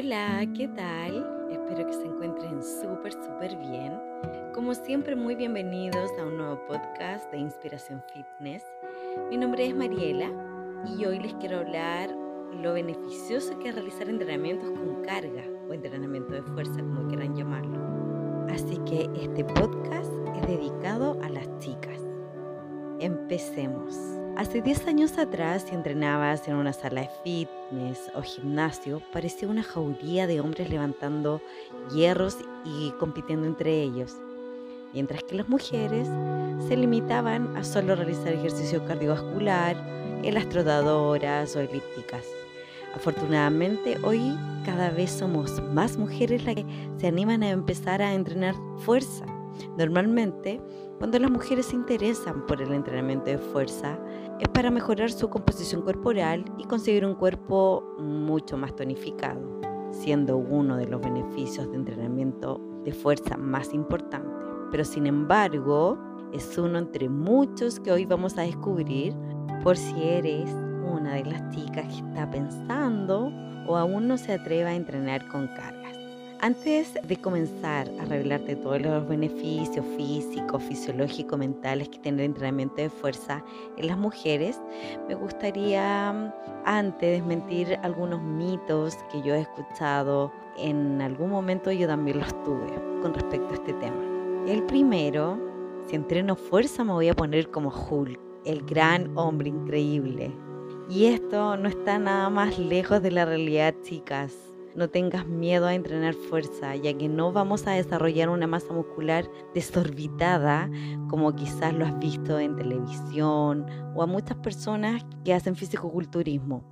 Hola, ¿qué tal? Espero que se encuentren súper, súper bien. Como siempre, muy bienvenidos a un nuevo podcast de Inspiración Fitness. Mi nombre es Mariela y hoy les quiero hablar lo beneficioso que es realizar entrenamientos con carga o entrenamiento de fuerza, como quieran llamarlo. Así que este podcast es dedicado a las chicas. Empecemos. Hace 10 años atrás, si entrenabas en una sala de fitness o gimnasio, parecía una jauría de hombres levantando hierros y compitiendo entre ellos, mientras que las mujeres se limitaban a solo realizar ejercicio cardiovascular en las o elípticas. Afortunadamente, hoy cada vez somos más mujeres las que se animan a empezar a entrenar fuerza. Normalmente, cuando las mujeres se interesan por el entrenamiento de fuerza, es para mejorar su composición corporal y conseguir un cuerpo mucho más tonificado, siendo uno de los beneficios de entrenamiento de fuerza más importante. Pero sin embargo, es uno entre muchos que hoy vamos a descubrir por si eres una de las chicas que está pensando o aún no se atreve a entrenar con carga. Antes de comenzar a revelarte todos los beneficios físicos, fisiológicos, mentales que tiene el entrenamiento de fuerza en las mujeres, me gustaría mm, antes desmentir algunos mitos que yo he escuchado. En algún momento yo también los tuve con respecto a este tema. El primero, si entreno fuerza me voy a poner como Hulk, el gran hombre increíble. Y esto no está nada más lejos de la realidad, chicas no tengas miedo a entrenar fuerza, ya que no vamos a desarrollar una masa muscular desorbitada como quizás lo has visto en televisión o a muchas personas que hacen fisicoculturismo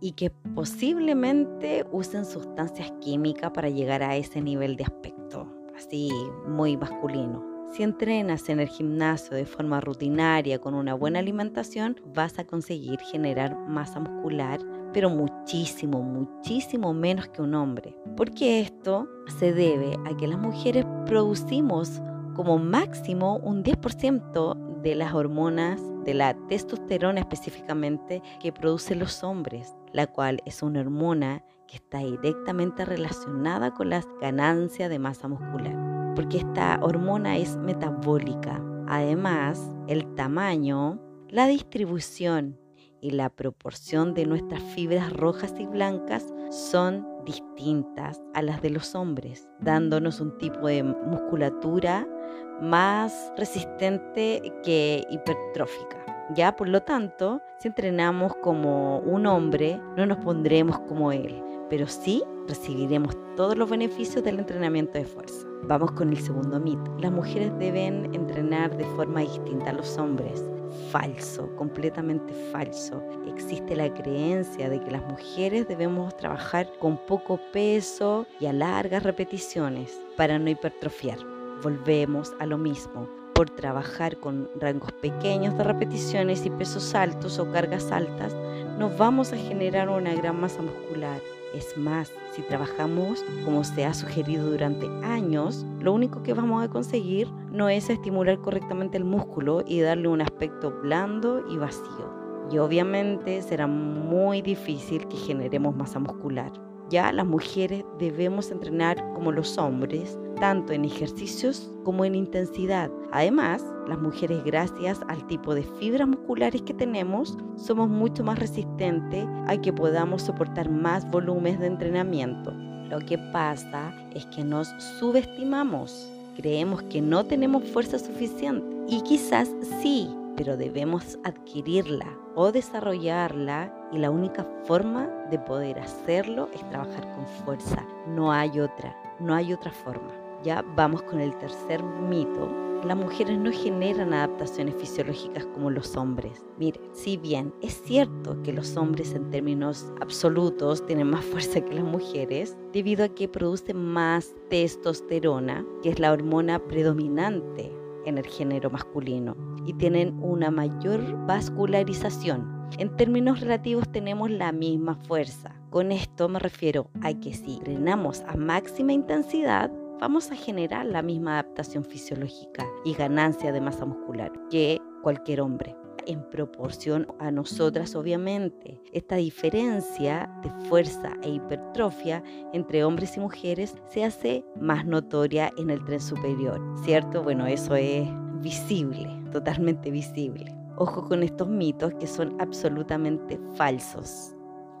y que posiblemente usen sustancias químicas para llegar a ese nivel de aspecto, así muy masculino. Si entrenas en el gimnasio de forma rutinaria con una buena alimentación, vas a conseguir generar masa muscular pero muchísimo, muchísimo menos que un hombre. Porque esto se debe a que las mujeres producimos como máximo un 10% de las hormonas, de la testosterona específicamente, que producen los hombres, la cual es una hormona que está directamente relacionada con las ganancias de masa muscular, porque esta hormona es metabólica. Además, el tamaño, la distribución y la proporción de nuestras fibras rojas y blancas son distintas a las de los hombres, dándonos un tipo de musculatura más resistente que hipertrófica. Ya, por lo tanto, si entrenamos como un hombre, no nos pondremos como él, pero sí recibiremos todos los beneficios del entrenamiento de fuerza. Vamos con el segundo mito. Las mujeres deben entrenar de forma distinta a los hombres falso, completamente falso. Existe la creencia de que las mujeres debemos trabajar con poco peso y a largas repeticiones para no hipertrofiar. Volvemos a lo mismo. Por trabajar con rangos pequeños de repeticiones y pesos altos o cargas altas, nos vamos a generar una gran masa muscular es más, si trabajamos como se ha sugerido durante años, lo único que vamos a conseguir no es estimular correctamente el músculo y darle un aspecto blando y vacío. Y obviamente será muy difícil que generemos masa muscular. Ya las mujeres debemos entrenar como los hombres, tanto en ejercicios como en intensidad. Además, las mujeres gracias al tipo de fibras musculares que tenemos, somos mucho más resistentes a que podamos soportar más volúmenes de entrenamiento. Lo que pasa es que nos subestimamos, creemos que no tenemos fuerza suficiente y quizás sí, pero debemos adquirirla o desarrollarla y la única forma de poder hacerlo es trabajar con fuerza. No hay otra, no hay otra forma. Ya vamos con el tercer mito. Las mujeres no generan adaptaciones fisiológicas como los hombres. Mire, si bien es cierto que los hombres en términos absolutos tienen más fuerza que las mujeres, debido a que producen más testosterona, que es la hormona predominante en el género masculino, y tienen una mayor vascularización. En términos relativos tenemos la misma fuerza. Con esto me refiero a que si entrenamos a máxima intensidad, vamos a generar la misma adaptación fisiológica y ganancia de masa muscular que cualquier hombre. en proporción a nosotras, obviamente. Esta diferencia de fuerza e hipertrofia entre hombres y mujeres se hace más notoria en el tren superior, ¿cierto? Bueno, eso es visible, totalmente visible. Ojo con estos mitos que son absolutamente falsos.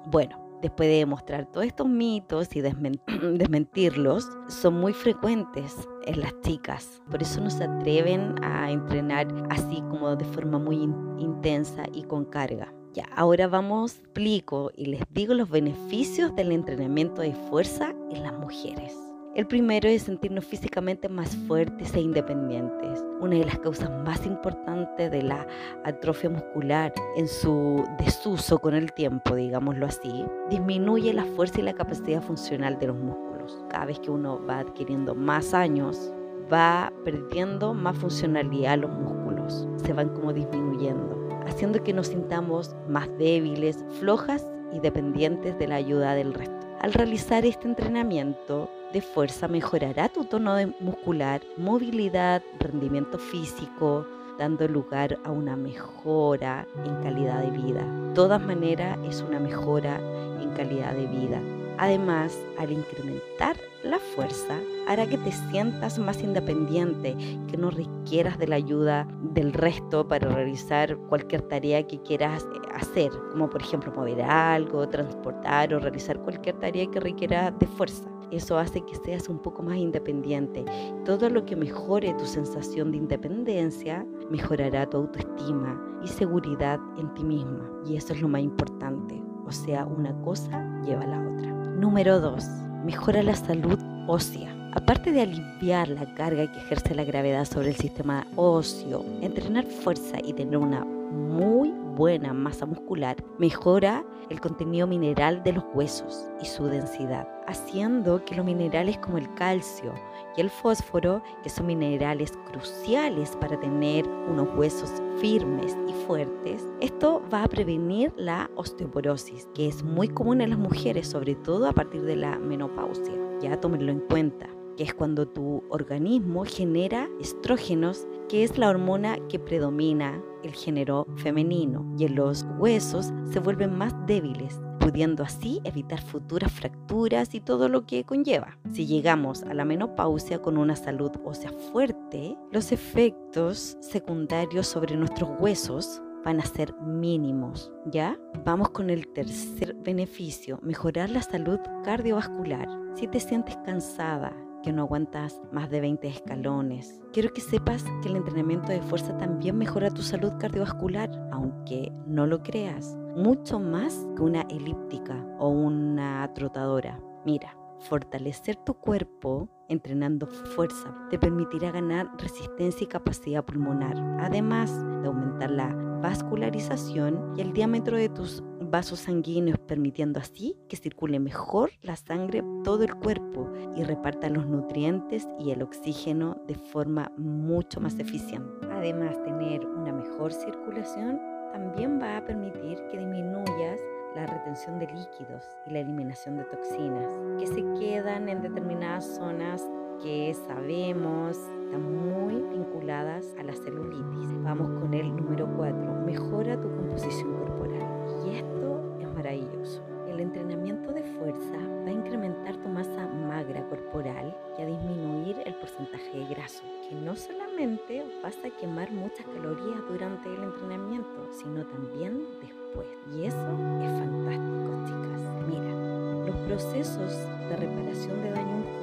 Bueno, después de demostrar todos estos mitos y desmentirlos, son muy frecuentes en las chicas. Por eso no se atreven a entrenar así como de forma muy intensa y con carga. Ya, ahora vamos, explico y les digo los beneficios del entrenamiento de fuerza en las mujeres. El primero es sentirnos físicamente más fuertes e independientes. Una de las causas más importantes de la atrofia muscular en su desuso con el tiempo, digámoslo así, disminuye la fuerza y la capacidad funcional de los músculos. Cada vez que uno va adquiriendo más años, va perdiendo más funcionalidad los músculos. Se van como disminuyendo, haciendo que nos sintamos más débiles, flojas y dependientes de la ayuda del resto. Al realizar este entrenamiento, de fuerza mejorará tu tono muscular, movilidad, rendimiento físico, dando lugar a una mejora en calidad de vida. De todas maneras, es una mejora en calidad de vida. Además, al incrementar la fuerza, hará que te sientas más independiente, que no requieras de la ayuda del resto para realizar cualquier tarea que quieras eh, hacer, como por ejemplo mover algo, transportar o realizar cualquier tarea que requiera de fuerza. Eso hace que seas un poco más independiente. Todo lo que mejore tu sensación de independencia mejorará tu autoestima y seguridad en ti misma. Y eso es lo más importante. O sea, una cosa lleva a la otra. Número 2. Mejora la salud ósea. Aparte de aliviar la carga que ejerce la gravedad sobre el sistema óseo, entrenar fuerza y tener una muy buena masa muscular mejora el contenido mineral de los huesos y su densidad, haciendo que los minerales como el calcio y el fósforo, que son minerales cruciales para tener unos huesos firmes y fuertes, esto va a prevenir la osteoporosis, que es muy común en las mujeres, sobre todo a partir de la menopausia. Ya tómenlo en cuenta que es cuando tu organismo genera estrógenos, que es la hormona que predomina el género femenino, y en los huesos se vuelven más débiles, pudiendo así evitar futuras fracturas y todo lo que conlleva. Si llegamos a la menopausia con una salud ósea fuerte, los efectos secundarios sobre nuestros huesos van a ser mínimos, ¿ya? Vamos con el tercer beneficio, mejorar la salud cardiovascular. Si te sientes cansada, que no aguantas más de 20 escalones. Quiero que sepas que el entrenamiento de fuerza también mejora tu salud cardiovascular, aunque no lo creas, mucho más que una elíptica o una trotadora. Mira, fortalecer tu cuerpo entrenando fuerza te permitirá ganar resistencia y capacidad pulmonar, además de aumentar la vascularización y el diámetro de tus vasos sanguíneos, permitiendo así que circule mejor la sangre todo el cuerpo y reparta los nutrientes y el oxígeno de forma mucho más eficiente. Además, tener una mejor circulación también va a permitir que disminuyas la retención de líquidos y la eliminación de toxinas que se quedan en determinadas zonas que sabemos están muy vinculadas a la celulitis. Vamos con el número 4. Mejora tu composición corporal. Y esto es maravilloso. El entrenamiento de fuerza va a incrementar tu masa magra corporal y a disminuir el porcentaje de graso, que no solamente vas a quemar muchas calorías durante el entrenamiento, sino también después. Y eso es fantástico, chicas. Mira, los procesos de reparación de daño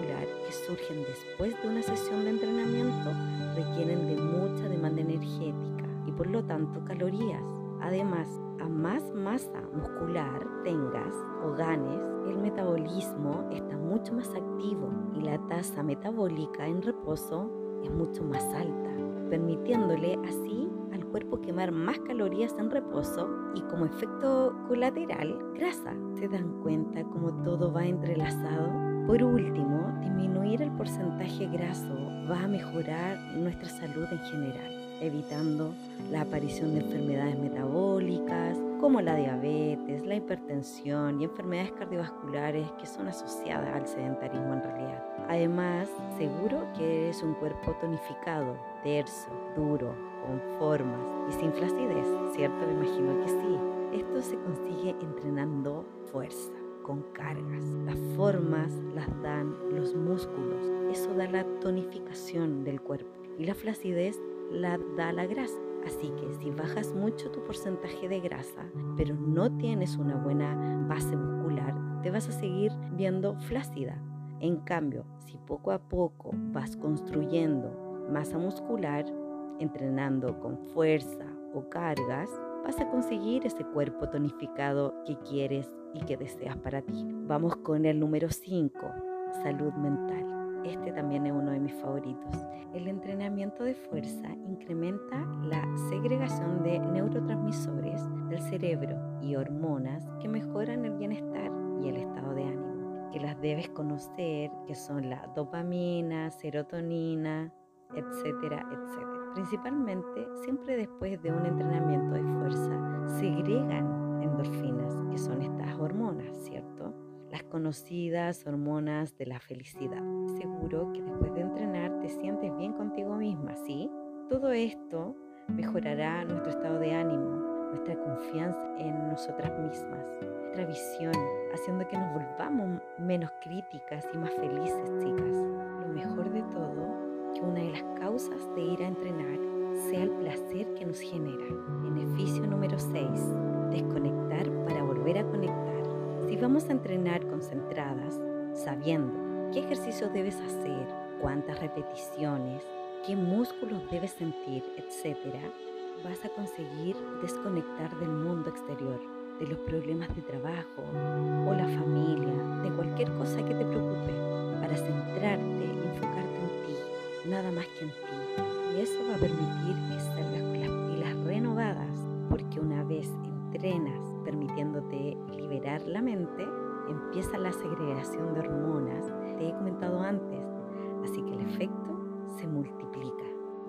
que surgen después de una sesión de entrenamiento requieren de mucha demanda energética y por lo tanto calorías. Además, a más masa muscular tengas o ganes, el metabolismo está mucho más activo y la tasa metabólica en reposo es mucho más alta, permitiéndole así al cuerpo quemar más calorías en reposo y como efecto colateral, grasa. ¿Se dan cuenta cómo todo va entrelazado? Por último, disminuir el porcentaje graso va a mejorar nuestra salud en general evitando la aparición de enfermedades metabólicas como la diabetes, la hipertensión y enfermedades cardiovasculares que son asociadas al sedentarismo en realidad. Además, seguro que es un cuerpo tonificado, terso, duro, con formas y sin flacidez, ¿cierto? Me imagino que sí. Esto se consigue entrenando fuerza, con cargas. Las formas las dan los músculos. Eso da la tonificación del cuerpo. Y la flacidez la da la grasa. Así que si bajas mucho tu porcentaje de grasa, pero no tienes una buena base muscular, te vas a seguir viendo flácida. En cambio, si poco a poco vas construyendo masa muscular, entrenando con fuerza o cargas, vas a conseguir ese cuerpo tonificado que quieres y que deseas para ti. Vamos con el número 5, salud mental. Este también es uno de mis favoritos. El entrenamiento de fuerza incrementa la segregación de neurotransmisores del cerebro y hormonas que mejoran el bienestar y el estado de ánimo que las debes conocer, que son la dopamina, serotonina, etcétera, etcétera. Principalmente, siempre después de un entrenamiento de fuerza, conocidas hormonas de la felicidad. Seguro que después de entrenar te sientes bien contigo misma, ¿sí? Todo esto mejorará nuestro estado de ánimo, nuestra confianza en nosotras mismas, nuestra visión, haciendo que nos volvamos menos críticas y más felices, chicas. Lo mejor de todo, que una de las causas de ir a entrenar sea el placer que nos genera. Beneficio número 6, desconectar para volver a conectar. Si vamos a entrenar concentradas, sabiendo qué ejercicios debes hacer, cuántas repeticiones, qué músculos debes sentir, etcétera, vas a conseguir desconectar del mundo exterior, de los problemas de trabajo o la familia, de cualquier cosa que te preocupe, para centrarte y enfocarte en ti, nada más que en ti. Y eso va a permitir que salgas con las pilas renovadas, porque una vez entrenas permitiéndote liberar la mente, empieza la segregación de hormonas, te he comentado antes, así que el efecto se multiplica.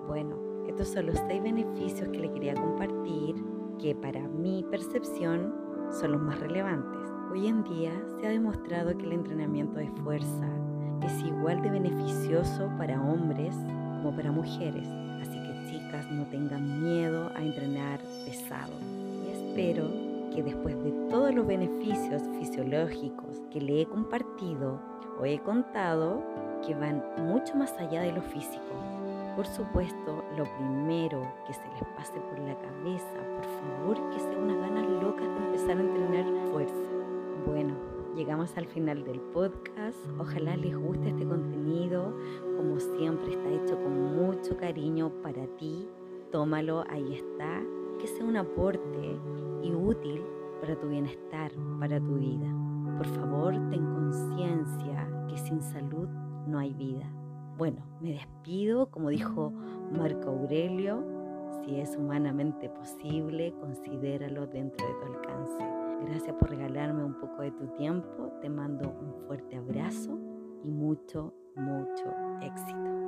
Bueno, estos son los seis beneficios que le quería compartir que para mi percepción son los más relevantes. Hoy en día se ha demostrado que el entrenamiento de fuerza es igual de beneficioso para hombres como para mujeres. Así que chicas no tengan miedo a entrenar pesado. Y espero que después de todos los beneficios fisiológicos que le he compartido o he contado, que van mucho más allá de lo físico, por supuesto, lo primero que se les pase por la cabeza, por favor, que sea unas ganas locas de empezar a entrenar fuerza. Bueno, llegamos al final del podcast. Ojalá les guste este contenido. Como siempre, está hecho con mucho cariño para ti. Tómalo, ahí está. Que sea un aporte y útil para tu bienestar, para tu vida. Por favor, ten conciencia que sin salud no hay vida. Bueno, me despido, como dijo Marco Aurelio, si es humanamente posible, considéralo dentro de tu alcance. Gracias por regalarme un poco de tu tiempo, te mando un fuerte abrazo y mucho, mucho éxito.